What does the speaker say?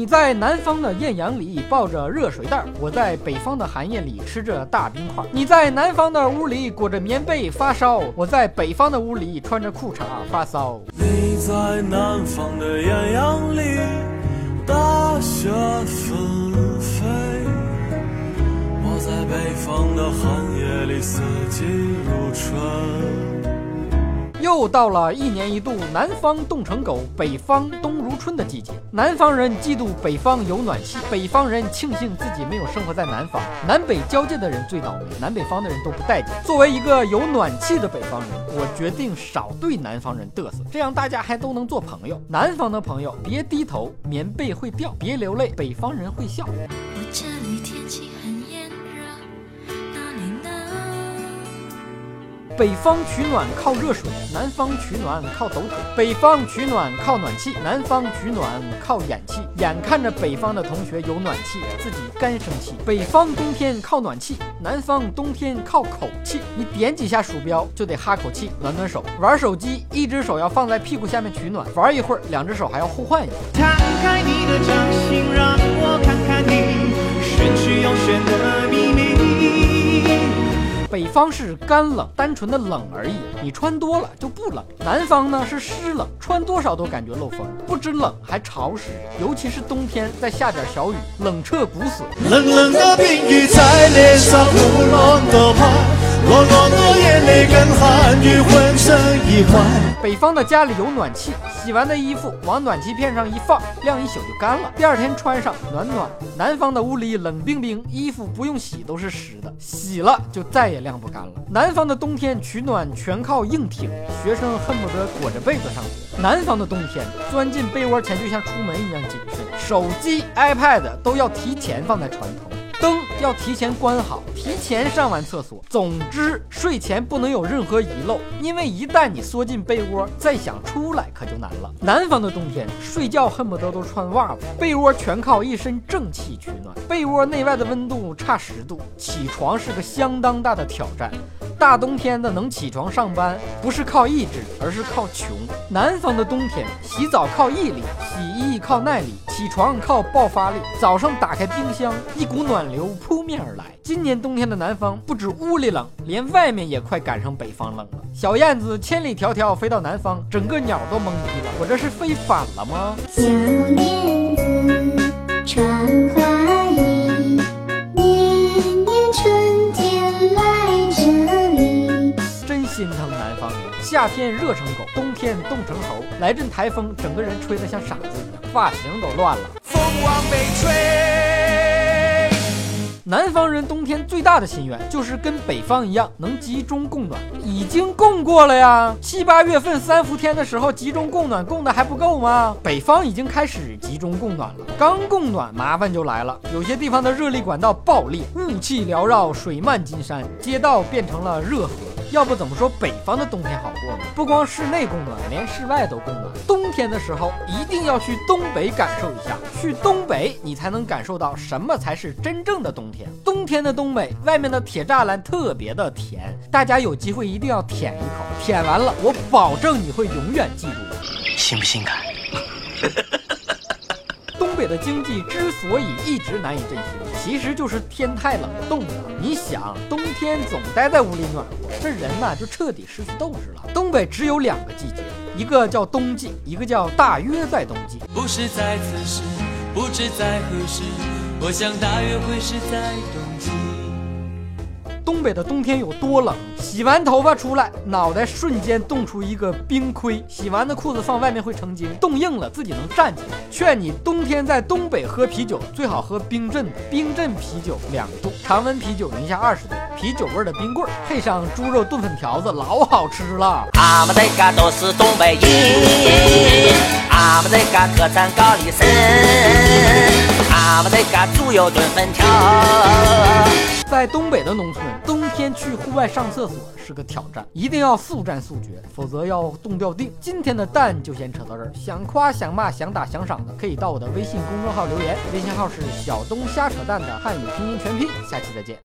你在南方的艳阳里抱着热水袋，我在北方的寒夜里吃着大冰块。你在南方的屋里裹着棉被发烧，我在北方的屋里穿着裤衩发骚。你在南方的艳阳里，大雪纷飞；我在北方的寒夜里，四季如春。又到了一年一度南方冻成狗，北方冬如春的季节。南方人嫉妒北方有暖气，北方人庆幸自己没有生活在南方。南北交界的人最倒霉，南北方的人都不待见。作为一个有暖气的北方人，我决定少对南方人嘚瑟，这样大家还都能做朋友。南方的朋友别低头，棉被会掉；别流泪，北方人会笑。我这里天气北方取暖靠热水，南方取暖靠抖腿；北方取暖靠暖气，南方取暖靠氧气。眼看着北方的同学有暖气，自己干生气。北方冬天靠暖气，南方冬天靠口气。你点几下鼠标就得哈口气，暖暖手。玩手机，一只手要放在屁股下面取暖，玩一会儿，两只手还要互换一下。摊开你的掌心，让我看看你玄虚又玄的秘密。北方是干冷，单纯的冷而已，你穿多了就不冷。南方呢是湿冷，穿多少都感觉漏风，不知冷还潮湿，尤其是冬天再下点小雨，冷彻骨髓。冷冷的冰雨在脸上胡乱的拍，落落的眼泪跟寒雨混成一块。北方的家里有暖气，洗完的衣服往暖气片上一放，晾一宿就干了，第二天穿上暖暖。南方的屋里冷冰冰，衣服不用洗都是湿的，洗了就再也晾不干了。南方的冬天取暖全靠硬挺，学生恨不得裹着被子上学。南方的冬天钻进被窝前就像出门一样谨慎，手机、iPad 都要提前放在床头。要提前关好，提前上完厕所。总之，睡前不能有任何遗漏，因为一旦你缩进被窝，再想出来可就难了。南方的冬天，睡觉恨不得都穿袜子，被窝全靠一身正气取暖。被窝内外的温度差十度，起床是个相当大的挑战。大冬天的能起床上班，不是靠意志，而是靠穷。南方的冬天，洗澡靠毅力，洗衣靠耐力，起床靠爆发力。早上打开冰箱，一股暖流扑面而来。今年冬天的南方，不止屋里冷，连外面也快赶上北方冷了。小燕子千里迢迢飞到南方，整个鸟都懵逼了。我这是飞反了吗？小燕子穿花衣，年年春天来这里。真心疼南方人，夏天热成狗，冬天冻成猴。来阵台风，整个人吹得像傻子一样，发型都乱了。风往北吹。南方人冬天最大的心愿就是跟北方一样，能集中供暖。已经供过了呀，七八月份三伏天的时候集中供暖，供的还不够吗？北方已经开始集中供暖了，刚供暖麻烦就来了，有些地方的热力管道爆裂，雾气缭绕，水漫金山，街道变成了热河。要不怎么说北方的冬天好过呢？不光室内供暖，连室外都供暖。冬天的时候一定要去东北感受一下，去东北你才能感受到什么才是真正的冬天。冬天的东北，外面的铁栅栏特别的甜，大家有机会一定要舔一口，舔完了我保证你会永远记住我。性不性感？的经济之所以一直难以振兴，其实就是天太冷冻了。你想，冬天总待在屋里暖和，这人呐就彻底失去斗志了。东北只有两个季节，一个叫冬季，一个叫大约在冬季。不是在此时，不知在何时，我想大约会是在冬季。东北的冬天有多冷？洗完头发出来，脑袋瞬间冻出一个冰盔。洗完的裤子放外面会成精，冻硬了自己能站起来。劝你冬天在东北喝啤酒，最好喝冰镇的，冰镇啤酒两度，常温啤酒零下二十度，啤酒味的冰棍，配上猪肉炖粉条子，老好吃了。俺们这嘎都是东北人，俺们这嘎特产高丽参，俺们这嘎猪油炖粉条。在东北的农村，冬天去户外上厕所是个挑战，一定要速战速决，否则要冻掉腚。今天的蛋就先扯到这儿，想夸想骂想打想赏的，可以到我的微信公众号留言，微信号是小东瞎扯蛋的汉语拼音全拼，下期再见。